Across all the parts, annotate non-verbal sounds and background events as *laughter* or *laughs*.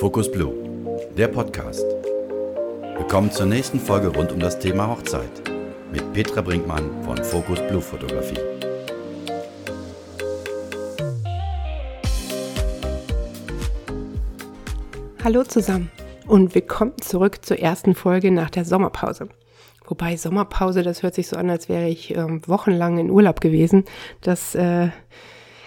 Focus Blue, der Podcast. Willkommen zur nächsten Folge rund um das Thema Hochzeit mit Petra Brinkmann von Focus Blue Fotografie. Hallo zusammen und willkommen zurück zur ersten Folge nach der Sommerpause. Wobei Sommerpause, das hört sich so an, als wäre ich äh, wochenlang in Urlaub gewesen. Das äh,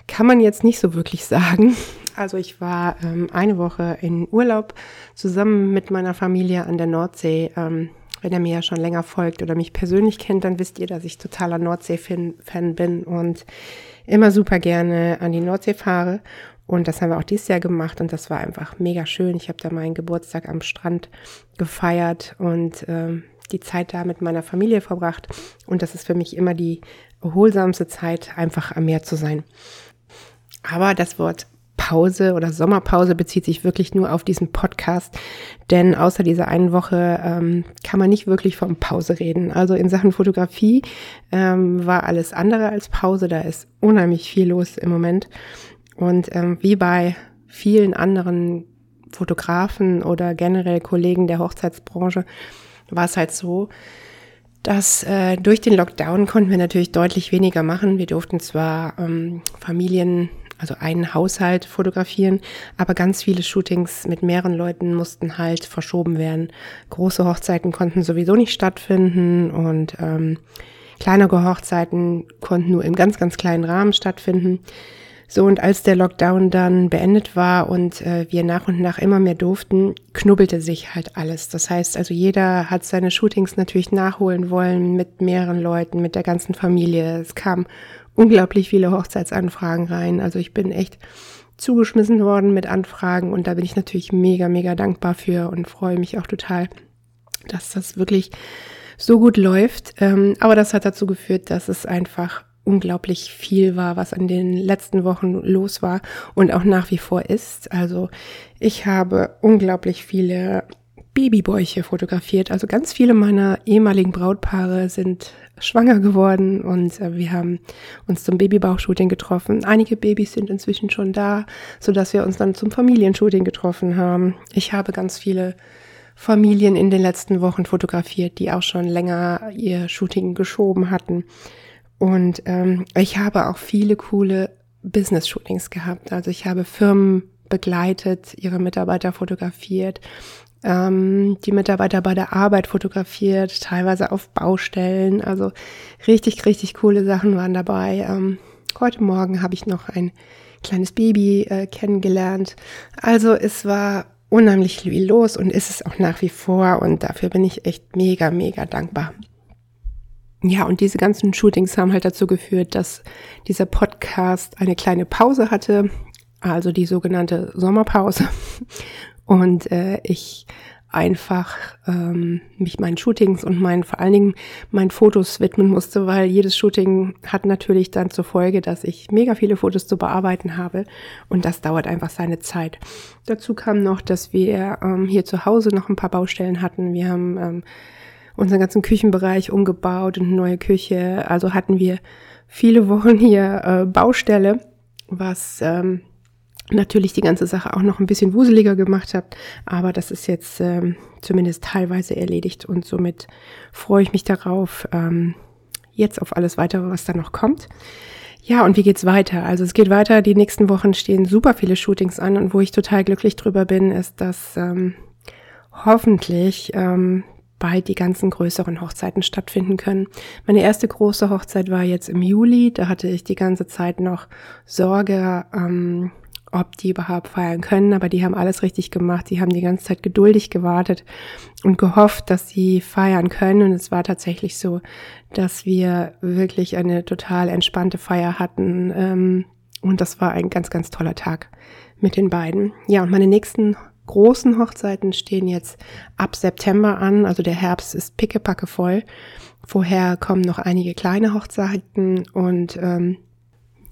kann man jetzt nicht so wirklich sagen. Also ich war ähm, eine Woche in Urlaub zusammen mit meiner Familie an der Nordsee. Ähm, wenn ihr mir ja schon länger folgt oder mich persönlich kennt, dann wisst ihr, dass ich totaler Nordsee-Fan bin und immer super gerne an die Nordsee fahre. Und das haben wir auch dieses Jahr gemacht und das war einfach mega schön. Ich habe da meinen Geburtstag am Strand gefeiert und ähm, die Zeit da mit meiner Familie verbracht. Und das ist für mich immer die erholsamste Zeit, einfach am Meer zu sein. Aber das Wort Pause oder Sommerpause bezieht sich wirklich nur auf diesen Podcast, denn außer dieser einen Woche ähm, kann man nicht wirklich von Pause reden. Also in Sachen Fotografie ähm, war alles andere als Pause, da ist unheimlich viel los im Moment. Und ähm, wie bei vielen anderen Fotografen oder generell Kollegen der Hochzeitsbranche war es halt so, dass äh, durch den Lockdown konnten wir natürlich deutlich weniger machen. Wir durften zwar ähm, Familien also einen Haushalt fotografieren, aber ganz viele Shootings mit mehreren Leuten mussten halt verschoben werden. Große Hochzeiten konnten sowieso nicht stattfinden und ähm, kleinere Hochzeiten konnten nur im ganz, ganz kleinen Rahmen stattfinden. So, und als der Lockdown dann beendet war und äh, wir nach und nach immer mehr durften, knubbelte sich halt alles. Das heißt, also jeder hat seine Shootings natürlich nachholen wollen mit mehreren Leuten, mit der ganzen Familie. Es kam unglaublich viele Hochzeitsanfragen rein. Also ich bin echt zugeschmissen worden mit Anfragen und da bin ich natürlich mega, mega dankbar für und freue mich auch total, dass das wirklich so gut läuft. Ähm, aber das hat dazu geführt, dass es einfach unglaublich viel war, was an den letzten Wochen los war und auch nach wie vor ist. Also ich habe unglaublich viele Babybäuche fotografiert. Also ganz viele meiner ehemaligen Brautpaare sind schwanger geworden und äh, wir haben uns zum Babybauchshooting getroffen. Einige Babys sind inzwischen schon da, so dass wir uns dann zum Familienshooting getroffen haben. Ich habe ganz viele Familien in den letzten Wochen fotografiert, die auch schon länger ihr Shooting geschoben hatten. Und ähm, ich habe auch viele coole Business-Shootings gehabt. Also ich habe Firmen begleitet, ihre Mitarbeiter fotografiert ähm, die Mitarbeiter bei der Arbeit fotografiert, teilweise auf Baustellen. Also richtig, richtig coole Sachen waren dabei. Ähm, heute Morgen habe ich noch ein kleines Baby äh, kennengelernt. Also es war unheimlich viel los und ist es auch nach wie vor und dafür bin ich echt mega, mega dankbar. Ja, und diese ganzen Shootings haben halt dazu geführt, dass dieser Podcast eine kleine Pause hatte, also die sogenannte Sommerpause *laughs* und äh, ich einfach ähm, mich meinen Shootings und meinen vor allen Dingen meinen Fotos widmen musste, weil jedes Shooting hat natürlich dann zur Folge, dass ich mega viele Fotos zu bearbeiten habe und das dauert einfach seine Zeit. Dazu kam noch, dass wir ähm, hier zu Hause noch ein paar Baustellen hatten. Wir haben ähm, unseren ganzen Küchenbereich umgebaut und eine neue Küche. Also hatten wir viele Wochen hier äh, Baustelle, was ähm, natürlich die ganze Sache auch noch ein bisschen wuseliger gemacht habt, aber das ist jetzt ähm, zumindest teilweise erledigt und somit freue ich mich darauf, ähm, jetzt auf alles weitere, was da noch kommt. Ja, und wie geht's weiter? Also es geht weiter, die nächsten Wochen stehen super viele Shootings an und wo ich total glücklich drüber bin, ist, dass ähm, hoffentlich ähm, bald die ganzen größeren Hochzeiten stattfinden können. Meine erste große Hochzeit war jetzt im Juli, da hatte ich die ganze Zeit noch Sorge, ähm, ob die überhaupt feiern können, aber die haben alles richtig gemacht. Die haben die ganze Zeit geduldig gewartet und gehofft, dass sie feiern können. Und es war tatsächlich so, dass wir wirklich eine total entspannte Feier hatten. Ähm, und das war ein ganz, ganz toller Tag mit den beiden. Ja, und meine nächsten großen Hochzeiten stehen jetzt ab September an. Also der Herbst ist pickepacke voll. Vorher kommen noch einige kleine Hochzeiten und ähm,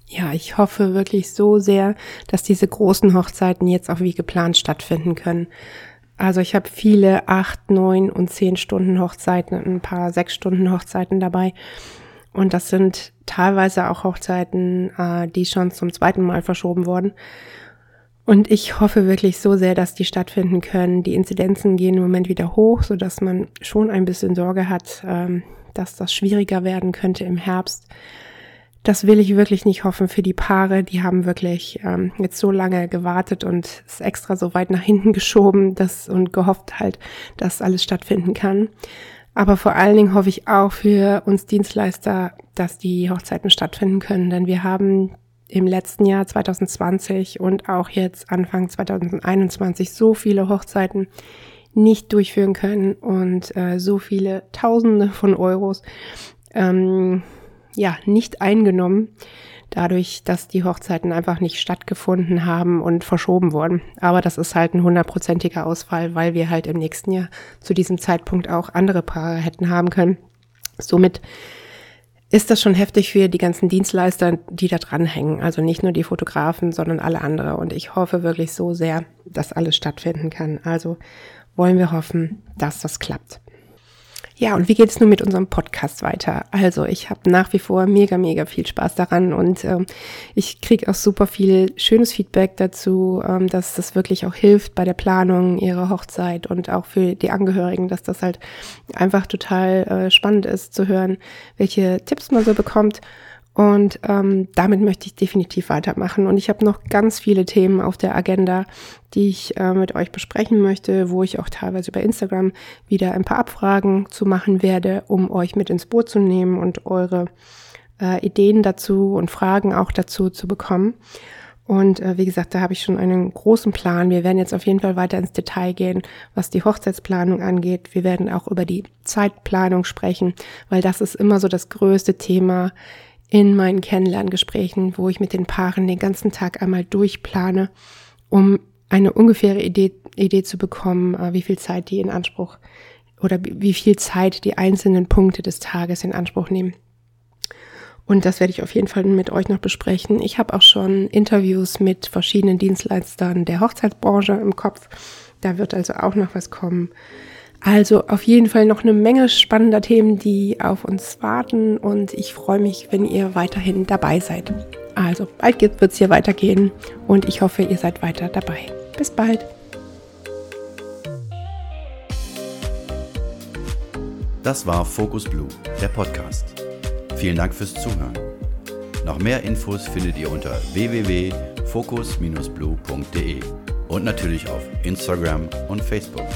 ja, ich hoffe wirklich so sehr, dass diese großen Hochzeiten jetzt auch wie geplant stattfinden können. Also ich habe viele acht, neun und zehn Stunden Hochzeiten, ein paar sechs Stunden Hochzeiten dabei. Und das sind teilweise auch Hochzeiten, äh, die schon zum zweiten Mal verschoben wurden. Und ich hoffe wirklich so sehr, dass die stattfinden können. Die Inzidenzen gehen im Moment wieder hoch, so dass man schon ein bisschen Sorge hat, ähm, dass das schwieriger werden könnte im Herbst. Das will ich wirklich nicht hoffen für die Paare. Die haben wirklich ähm, jetzt so lange gewartet und es extra so weit nach hinten *laughs* geschoben dass, und gehofft halt, dass alles stattfinden kann. Aber vor allen Dingen hoffe ich auch für uns Dienstleister, dass die Hochzeiten stattfinden können, denn wir haben im letzten Jahr 2020 und auch jetzt Anfang 2021 so viele Hochzeiten nicht durchführen können und äh, so viele Tausende von Euros ähm, ja nicht eingenommen, dadurch, dass die Hochzeiten einfach nicht stattgefunden haben und verschoben wurden. Aber das ist halt ein hundertprozentiger Ausfall, weil wir halt im nächsten Jahr zu diesem Zeitpunkt auch andere Paare hätten haben können. Somit ist das schon heftig für die ganzen Dienstleister, die da dranhängen. Also nicht nur die Fotografen, sondern alle andere. Und ich hoffe wirklich so sehr, dass alles stattfinden kann. Also wollen wir hoffen, dass das klappt. Ja, und wie geht es nun mit unserem Podcast weiter? Also, ich habe nach wie vor mega, mega viel Spaß daran und ähm, ich kriege auch super viel schönes Feedback dazu, ähm, dass das wirklich auch hilft bei der Planung ihrer Hochzeit und auch für die Angehörigen, dass das halt einfach total äh, spannend ist zu hören, welche Tipps man so bekommt. Und ähm, damit möchte ich definitiv weitermachen. Und ich habe noch ganz viele Themen auf der Agenda, die ich äh, mit euch besprechen möchte, wo ich auch teilweise über Instagram wieder ein paar Abfragen zu machen werde, um euch mit ins Boot zu nehmen und eure äh, Ideen dazu und Fragen auch dazu zu bekommen. Und äh, wie gesagt, da habe ich schon einen großen Plan. Wir werden jetzt auf jeden Fall weiter ins Detail gehen, was die Hochzeitsplanung angeht. Wir werden auch über die Zeitplanung sprechen, weil das ist immer so das größte Thema in meinen Kennenlerngesprächen, wo ich mit den Paaren den ganzen Tag einmal durchplane, um eine ungefähre Idee, Idee zu bekommen, äh, wie viel Zeit die in Anspruch oder wie viel Zeit die einzelnen Punkte des Tages in Anspruch nehmen. Und das werde ich auf jeden Fall mit euch noch besprechen. Ich habe auch schon Interviews mit verschiedenen Dienstleistern der Hochzeitsbranche im Kopf. Da wird also auch noch was kommen. Also auf jeden Fall noch eine Menge spannender Themen, die auf uns warten und ich freue mich, wenn ihr weiterhin dabei seid. Also bald wird es hier weitergehen und ich hoffe, ihr seid weiter dabei. Bis bald. Das war Focus Blue, der Podcast. Vielen Dank fürs Zuhören. Noch mehr Infos findet ihr unter www.focus-blue.de und natürlich auf Instagram und Facebook.